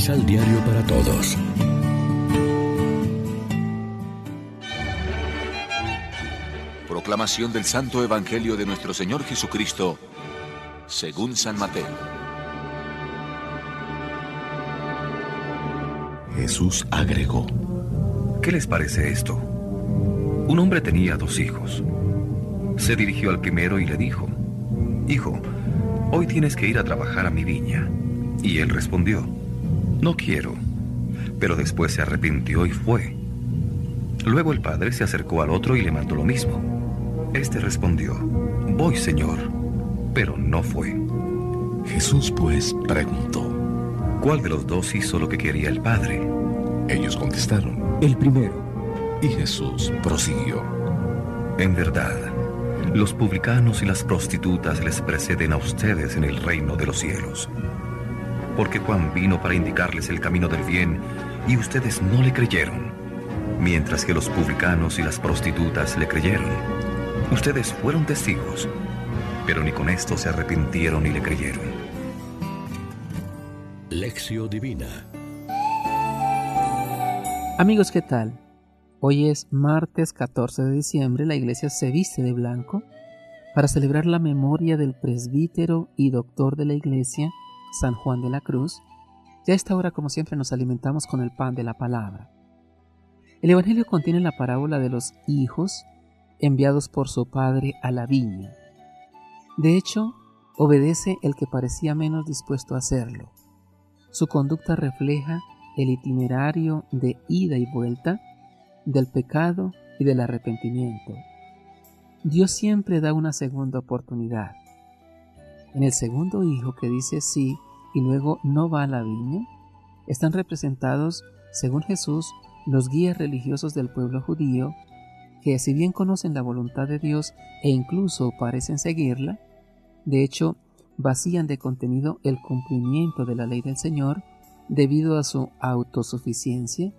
Misal Diario para Todos. Proclamación del Santo Evangelio de nuestro Señor Jesucristo, según San Mateo. Jesús agregó, ¿qué les parece esto? Un hombre tenía dos hijos. Se dirigió al primero y le dijo, Hijo, hoy tienes que ir a trabajar a mi viña. Y él respondió, No quiero. Pero después se arrepintió y fue. Luego el padre se acercó al otro y le mandó lo mismo. Este respondió, Voy, Señor, pero no fue. Jesús pues preguntó, ¿cuál de los dos hizo lo que quería el padre? Ellos contestaron, el primero. Y Jesús prosiguió, En verdad, los publicanos y las prostitutas les preceden a ustedes en el reino de los cielos. Porque Juan vino para indicarles el camino del bien y ustedes no le creyeron, mientras que los publicanos y las prostitutas le creyeron. Ustedes fueron testigos, pero ni con esto se arrepintieron ni le creyeron. Lección Divina Amigos, ¿qué tal? Hoy es martes 14 de diciembre, la iglesia se viste de blanco para celebrar la memoria del presbítero y doctor de la iglesia, San Juan de la Cruz. Ya a esta hora, como siempre, nos alimentamos con el pan de la palabra. El Evangelio contiene la parábola de los hijos enviados por su padre a la viña. De hecho, obedece el que parecía menos dispuesto a hacerlo. Su conducta refleja el itinerario de ida y vuelta del pecado y del arrepentimiento. Dios siempre da una segunda oportunidad. En el segundo hijo que dice sí y luego no va a la viña, están representados, según Jesús, los guías religiosos del pueblo judío, que si bien conocen la voluntad de Dios e incluso parecen seguirla, de hecho vacían de contenido el cumplimiento de la ley del Señor debido a su autosuficiencia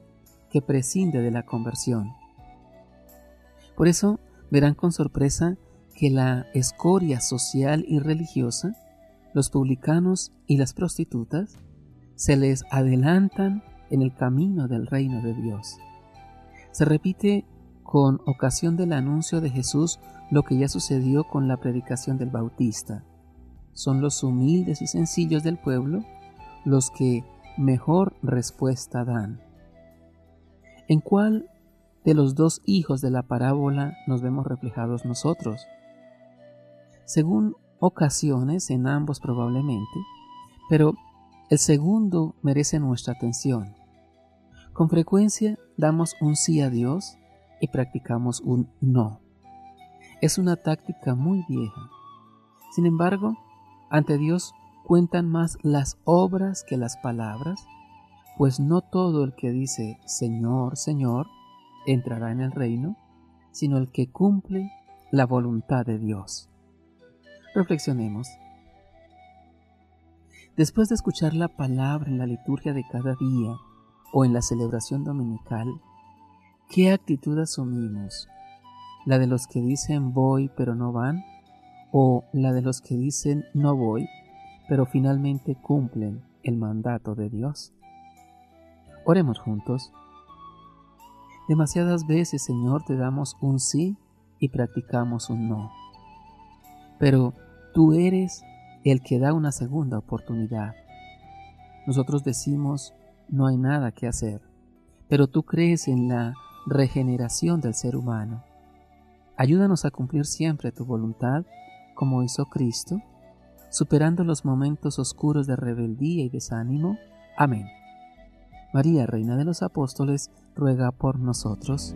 que prescinde de la conversión. Por eso verán con sorpresa que la escoria social y religiosa, los publicanos y las prostitutas, se les adelantan en el camino del reino de Dios. Se repite con ocasión del anuncio de Jesús lo que ya sucedió con la predicación del Bautista. Son los humildes y sencillos del pueblo los que mejor respuesta dan. ¿En cuál de los dos hijos de la parábola nos vemos reflejados nosotros? Según ocasiones, en ambos probablemente, pero el segundo merece nuestra atención. Con frecuencia damos un sí a Dios y practicamos un no. Es una táctica muy vieja. Sin embargo, ante Dios cuentan más las obras que las palabras pues no todo el que dice Señor, Señor, entrará en el reino, sino el que cumple la voluntad de Dios. Reflexionemos. Después de escuchar la palabra en la liturgia de cada día o en la celebración dominical, ¿qué actitud asumimos? ¿La de los que dicen voy pero no van? ¿O la de los que dicen no voy pero finalmente cumplen el mandato de Dios? Oremos juntos. Demasiadas veces, Señor, te damos un sí y practicamos un no. Pero tú eres el que da una segunda oportunidad. Nosotros decimos, no hay nada que hacer, pero tú crees en la regeneración del ser humano. Ayúdanos a cumplir siempre tu voluntad, como hizo Cristo, superando los momentos oscuros de rebeldía y desánimo. Amén. María, Reina de los Apóstoles, ruega por nosotros.